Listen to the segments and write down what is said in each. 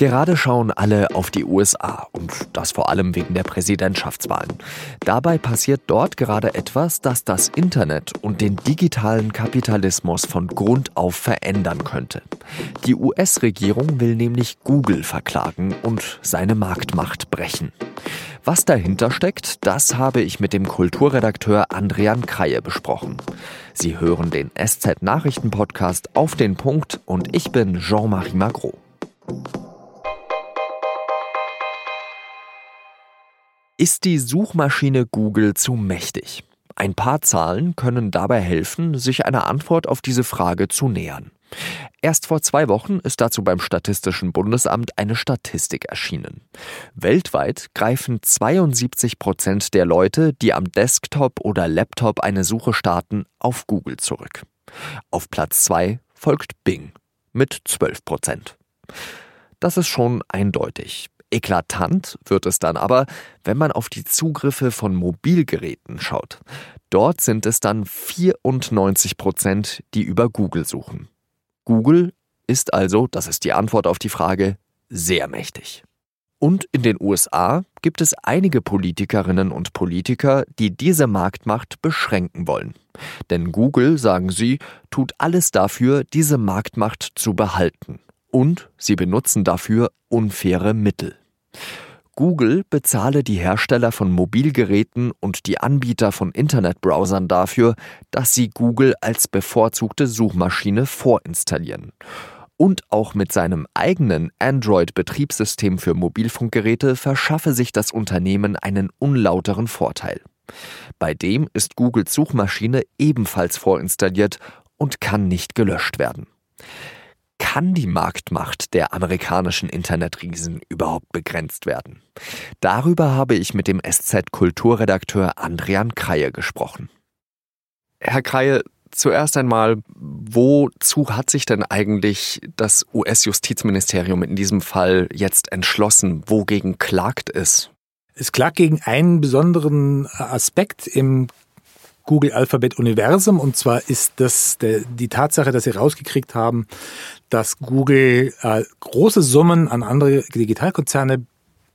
Gerade schauen alle auf die USA und das vor allem wegen der Präsidentschaftswahlen. Dabei passiert dort gerade etwas, das das Internet und den digitalen Kapitalismus von Grund auf verändern könnte. Die US-Regierung will nämlich Google verklagen und seine Marktmacht brechen. Was dahinter steckt, das habe ich mit dem Kulturredakteur Andrian Kreie besprochen. Sie hören den SZ-Nachrichten-Podcast auf den Punkt und ich bin Jean-Marie Magro. Ist die Suchmaschine Google zu mächtig? Ein paar Zahlen können dabei helfen, sich einer Antwort auf diese Frage zu nähern. Erst vor zwei Wochen ist dazu beim Statistischen Bundesamt eine Statistik erschienen. Weltweit greifen 72 Prozent der Leute, die am Desktop oder Laptop eine Suche starten, auf Google zurück. Auf Platz zwei folgt Bing mit 12 Prozent. Das ist schon eindeutig. Eklatant wird es dann aber, wenn man auf die Zugriffe von Mobilgeräten schaut. Dort sind es dann 94 Prozent, die über Google suchen. Google ist also, das ist die Antwort auf die Frage, sehr mächtig. Und in den USA gibt es einige Politikerinnen und Politiker, die diese Marktmacht beschränken wollen. Denn Google, sagen sie, tut alles dafür, diese Marktmacht zu behalten. Und sie benutzen dafür unfaire Mittel. Google bezahle die Hersteller von Mobilgeräten und die Anbieter von Internetbrowsern dafür, dass sie Google als bevorzugte Suchmaschine vorinstallieren. Und auch mit seinem eigenen Android-Betriebssystem für Mobilfunkgeräte verschaffe sich das Unternehmen einen unlauteren Vorteil. Bei dem ist Googles Suchmaschine ebenfalls vorinstalliert und kann nicht gelöscht werden kann die Marktmacht der amerikanischen Internetriesen überhaupt begrenzt werden? Darüber habe ich mit dem SZ-Kulturredakteur Andrian Kreie gesprochen. Herr Kreie, zuerst einmal, wozu hat sich denn eigentlich das US-Justizministerium in diesem Fall jetzt entschlossen? Wogegen klagt es? Es klagt gegen einen besonderen Aspekt im Google Alphabet Universum. Und zwar ist das der, die Tatsache, dass sie rausgekriegt haben, dass Google äh, große Summen an andere Digitalkonzerne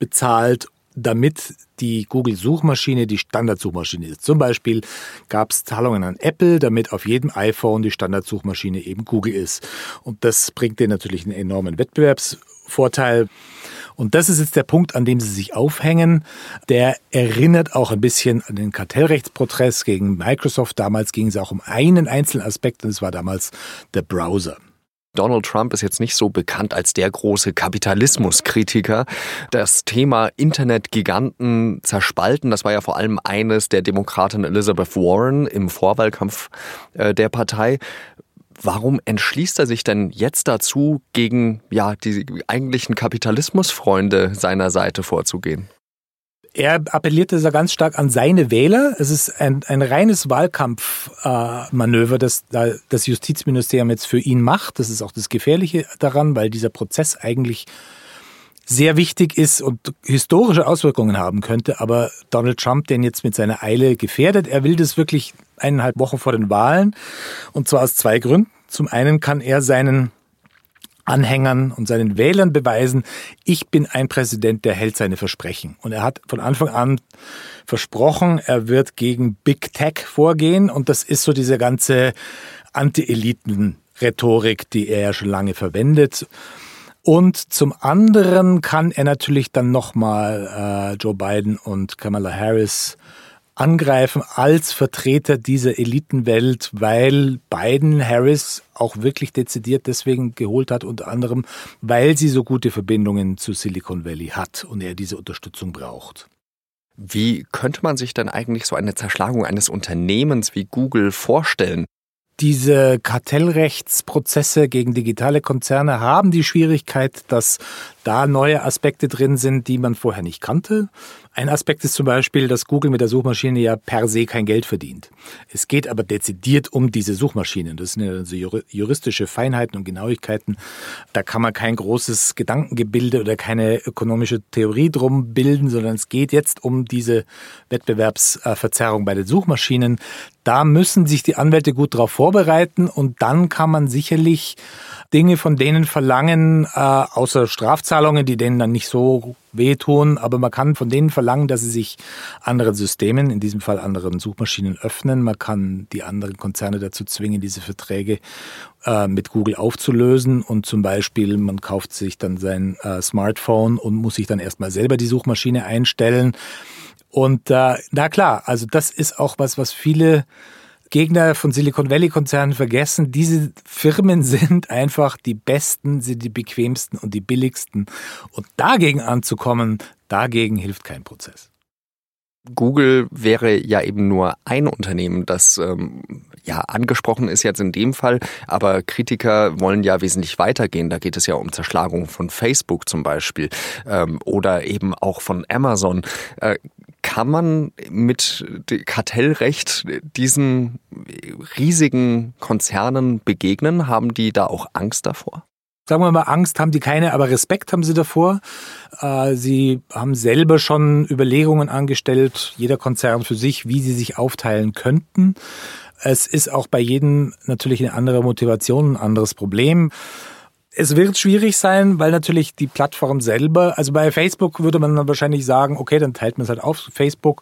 bezahlt, damit die Google-Suchmaschine die Standardsuchmaschine ist. Zum Beispiel gab es Zahlungen an Apple, damit auf jedem iPhone die Standardsuchmaschine eben Google ist. Und das bringt denen natürlich einen enormen Wettbewerbsvorteil. Und das ist jetzt der Punkt, an dem sie sich aufhängen. Der erinnert auch ein bisschen an den Kartellrechtsprozess gegen Microsoft. Damals ging es auch um einen einzelnen Aspekt und es war damals der Browser. Donald Trump ist jetzt nicht so bekannt als der große Kapitalismuskritiker. Das Thema Internetgiganten zerspalten, das war ja vor allem eines der Demokratin Elizabeth Warren im Vorwahlkampf äh, der Partei. Warum entschließt er sich denn jetzt dazu, gegen ja die eigentlichen Kapitalismusfreunde seiner Seite vorzugehen? Er appellierte da ganz stark an seine Wähler. Es ist ein, ein reines Wahlkampfmanöver, äh, das das Justizministerium jetzt für ihn macht. Das ist auch das Gefährliche daran, weil dieser Prozess eigentlich sehr wichtig ist und historische Auswirkungen haben könnte, aber Donald Trump den jetzt mit seiner Eile gefährdet. Er will das wirklich eineinhalb Wochen vor den Wahlen und zwar aus zwei Gründen. Zum einen kann er seinen Anhängern und seinen Wählern beweisen, ich bin ein Präsident, der hält seine Versprechen. Und er hat von Anfang an versprochen, er wird gegen Big Tech vorgehen. Und das ist so diese ganze Anti-Eliten-Rhetorik, die er ja schon lange verwendet. Und zum anderen kann er natürlich dann nochmal äh, Joe Biden und Kamala Harris angreifen als Vertreter dieser Elitenwelt, weil Biden Harris auch wirklich dezidiert deswegen geholt hat, unter anderem, weil sie so gute Verbindungen zu Silicon Valley hat und er diese Unterstützung braucht. Wie könnte man sich dann eigentlich so eine Zerschlagung eines Unternehmens wie Google vorstellen? Diese Kartellrechtsprozesse gegen digitale Konzerne haben die Schwierigkeit, dass da neue Aspekte drin sind, die man vorher nicht kannte. Ein Aspekt ist zum Beispiel, dass Google mit der Suchmaschine ja per se kein Geld verdient. Es geht aber dezidiert um diese Suchmaschinen. Das sind ja also juristische Feinheiten und Genauigkeiten. Da kann man kein großes Gedankengebilde oder keine ökonomische Theorie drum bilden, sondern es geht jetzt um diese Wettbewerbsverzerrung bei den Suchmaschinen. Da müssen sich die Anwälte gut darauf vorbereiten und dann kann man sicherlich Dinge von denen verlangen, äh, außer Strafzahlungen Strafzahlungen, die denen dann nicht so wehtun, aber man kann von denen verlangen, dass sie sich anderen Systemen, in diesem Fall anderen Suchmaschinen öffnen. Man kann die anderen Konzerne dazu zwingen, diese Verträge äh, mit Google aufzulösen und zum Beispiel man kauft sich dann sein äh, Smartphone und muss sich dann erstmal selber die Suchmaschine einstellen. Und äh, na klar, also das ist auch was, was viele Gegner von Silicon Valley Konzernen vergessen. Diese Firmen sind einfach die besten, sind die bequemsten und die billigsten. Und dagegen anzukommen, dagegen hilft kein Prozess. Google wäre ja eben nur ein Unternehmen, das ähm, ja angesprochen ist jetzt in dem Fall, aber Kritiker wollen ja wesentlich weitergehen. Da geht es ja um Zerschlagung von Facebook zum Beispiel ähm, oder eben auch von Amazon. Äh, kann man mit Kartellrecht diesen riesigen Konzernen begegnen? Haben die da auch Angst davor? Sagen wir mal, Angst haben die keine, aber Respekt haben sie davor. Äh, sie haben selber schon Überlegungen angestellt, jeder Konzern für sich, wie sie sich aufteilen könnten. Es ist auch bei jedem natürlich eine andere Motivation, ein anderes Problem. Es wird schwierig sein, weil natürlich die Plattform selber, also bei Facebook würde man dann wahrscheinlich sagen, okay, dann teilt man es halt auf. Facebook,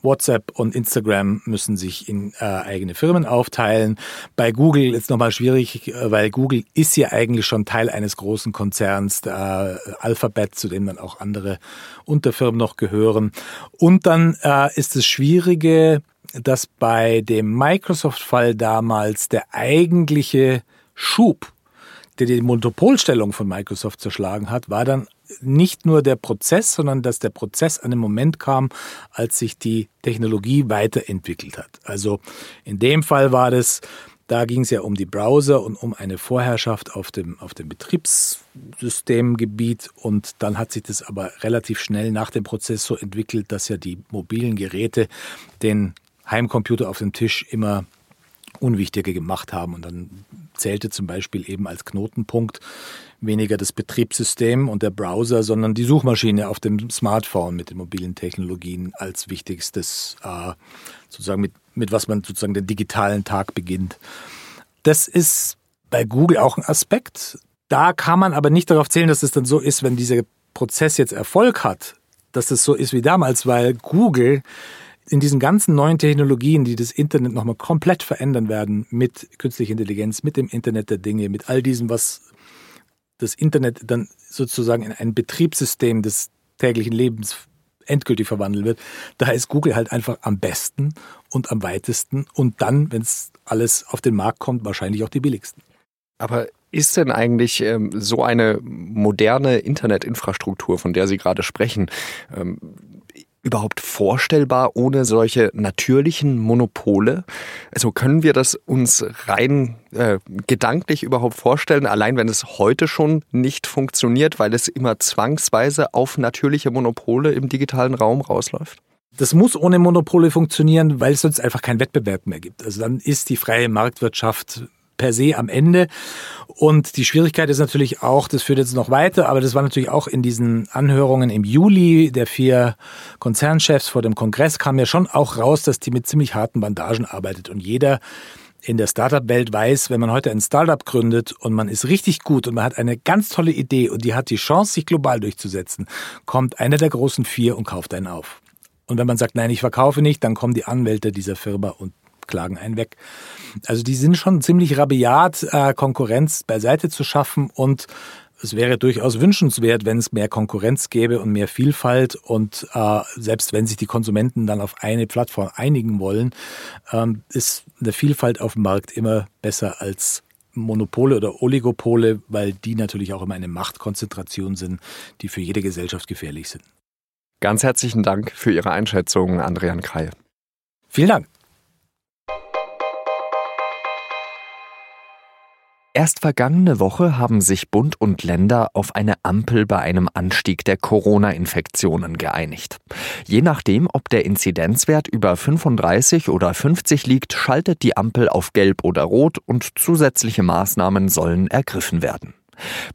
WhatsApp und Instagram müssen sich in äh, eigene Firmen aufteilen. Bei Google ist nochmal schwierig, äh, weil Google ist ja eigentlich schon Teil eines großen Konzerns, der äh, Alphabet, zu dem dann auch andere Unterfirmen noch gehören. Und dann äh, ist es Schwierige, dass bei dem Microsoft-Fall damals der eigentliche Schub der die Monopolstellung von Microsoft zerschlagen hat, war dann nicht nur der Prozess, sondern dass der Prozess an einem Moment kam, als sich die Technologie weiterentwickelt hat. Also in dem Fall war das, da ging es ja um die Browser und um eine Vorherrschaft auf dem, auf dem Betriebssystemgebiet. Und dann hat sich das aber relativ schnell nach dem Prozess so entwickelt, dass ja die mobilen Geräte den Heimcomputer auf dem Tisch immer unwichtiger gemacht haben. Und dann zählte zum Beispiel eben als Knotenpunkt weniger das Betriebssystem und der Browser, sondern die Suchmaschine auf dem Smartphone mit den mobilen Technologien als wichtigstes, äh, sozusagen mit, mit was man sozusagen den digitalen Tag beginnt. Das ist bei Google auch ein Aspekt. Da kann man aber nicht darauf zählen, dass es dann so ist, wenn dieser Prozess jetzt Erfolg hat, dass es so ist wie damals, weil Google in diesen ganzen neuen Technologien, die das Internet nochmal komplett verändern werden, mit künstlicher Intelligenz, mit dem Internet der Dinge, mit all diesem, was das Internet dann sozusagen in ein Betriebssystem des täglichen Lebens endgültig verwandeln wird, da ist Google halt einfach am besten und am weitesten und dann, wenn es alles auf den Markt kommt, wahrscheinlich auch die billigsten. Aber ist denn eigentlich ähm, so eine moderne Internetinfrastruktur, von der Sie gerade sprechen, ähm, überhaupt vorstellbar ohne solche natürlichen Monopole? Also können wir das uns rein äh, gedanklich überhaupt vorstellen, allein wenn es heute schon nicht funktioniert, weil es immer zwangsweise auf natürliche Monopole im digitalen Raum rausläuft? Das muss ohne Monopole funktionieren, weil es sonst einfach keinen Wettbewerb mehr gibt. Also dann ist die freie Marktwirtschaft per se am Ende. Und die Schwierigkeit ist natürlich auch, das führt jetzt noch weiter, aber das war natürlich auch in diesen Anhörungen im Juli der vier Konzernchefs vor dem Kongress kam ja schon auch raus, dass die mit ziemlich harten Bandagen arbeitet und jeder in der Startup-Welt weiß, wenn man heute ein Startup gründet und man ist richtig gut und man hat eine ganz tolle Idee und die hat die Chance, sich global durchzusetzen, kommt einer der großen vier und kauft einen auf. Und wenn man sagt, nein, ich verkaufe nicht, dann kommen die Anwälte dieser Firma und klagen einen weg. Also die sind schon ziemlich rabiat, äh, Konkurrenz beiseite zu schaffen und es wäre durchaus wünschenswert, wenn es mehr Konkurrenz gäbe und mehr Vielfalt und äh, selbst wenn sich die Konsumenten dann auf eine Plattform einigen wollen, ähm, ist eine Vielfalt auf dem Markt immer besser als Monopole oder Oligopole, weil die natürlich auch immer eine Machtkonzentration sind, die für jede Gesellschaft gefährlich sind. Ganz herzlichen Dank für Ihre Einschätzung, Andrian Kreil. Vielen Dank. Erst vergangene Woche haben sich Bund und Länder auf eine Ampel bei einem Anstieg der Corona-Infektionen geeinigt. Je nachdem, ob der Inzidenzwert über 35 oder 50 liegt, schaltet die Ampel auf Gelb oder Rot und zusätzliche Maßnahmen sollen ergriffen werden.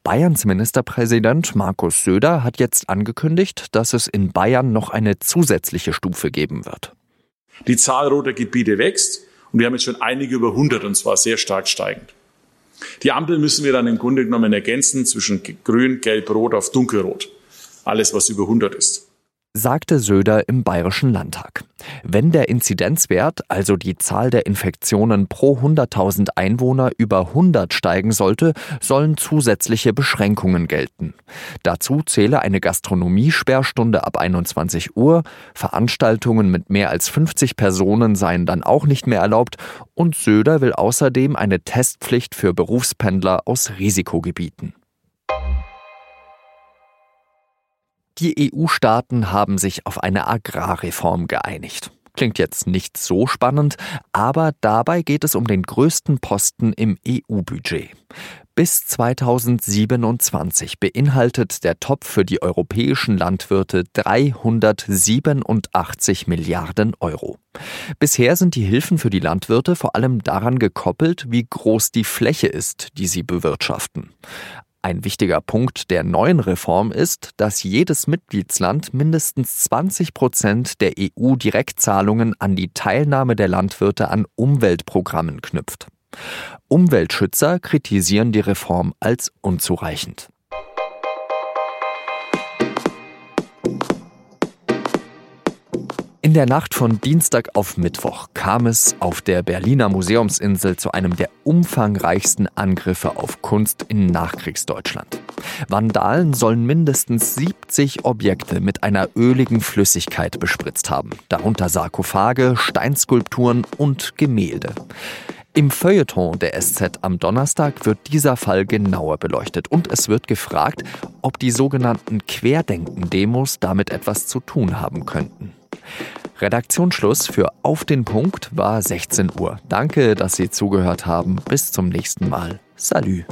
Bayerns Ministerpräsident Markus Söder hat jetzt angekündigt, dass es in Bayern noch eine zusätzliche Stufe geben wird. Die Zahl roter Gebiete wächst und wir haben jetzt schon einige über 100 und zwar sehr stark steigend. Die Ampel müssen wir dann im Grunde genommen ergänzen zwischen grün, gelb, rot auf dunkelrot. Alles, was über 100 ist sagte Söder im Bayerischen Landtag. Wenn der Inzidenzwert, also die Zahl der Infektionen pro 100.000 Einwohner über 100 steigen sollte, sollen zusätzliche Beschränkungen gelten. Dazu zähle eine Gastronomiesperrstunde ab 21 Uhr, Veranstaltungen mit mehr als 50 Personen seien dann auch nicht mehr erlaubt und Söder will außerdem eine Testpflicht für Berufspendler aus Risikogebieten. Die EU-Staaten haben sich auf eine Agrarreform geeinigt. Klingt jetzt nicht so spannend, aber dabei geht es um den größten Posten im EU-Budget. Bis 2027 beinhaltet der Topf für die europäischen Landwirte 387 Milliarden Euro. Bisher sind die Hilfen für die Landwirte vor allem daran gekoppelt, wie groß die Fläche ist, die sie bewirtschaften. Ein wichtiger Punkt der neuen Reform ist, dass jedes Mitgliedsland mindestens 20 Prozent der EU-Direktzahlungen an die Teilnahme der Landwirte an Umweltprogrammen knüpft. Umweltschützer kritisieren die Reform als unzureichend. Der Nacht von Dienstag auf Mittwoch kam es auf der Berliner Museumsinsel zu einem der umfangreichsten Angriffe auf Kunst in Nachkriegsdeutschland. Vandalen sollen mindestens 70 Objekte mit einer öligen Flüssigkeit bespritzt haben, darunter Sarkophage, Steinskulpturen und Gemälde. Im Feuilleton der SZ am Donnerstag wird dieser Fall genauer beleuchtet und es wird gefragt, ob die sogenannten Querdenken-Demos damit etwas zu tun haben könnten. Redaktionsschluss für Auf den Punkt war 16 Uhr. Danke, dass Sie zugehört haben. Bis zum nächsten Mal. Salü.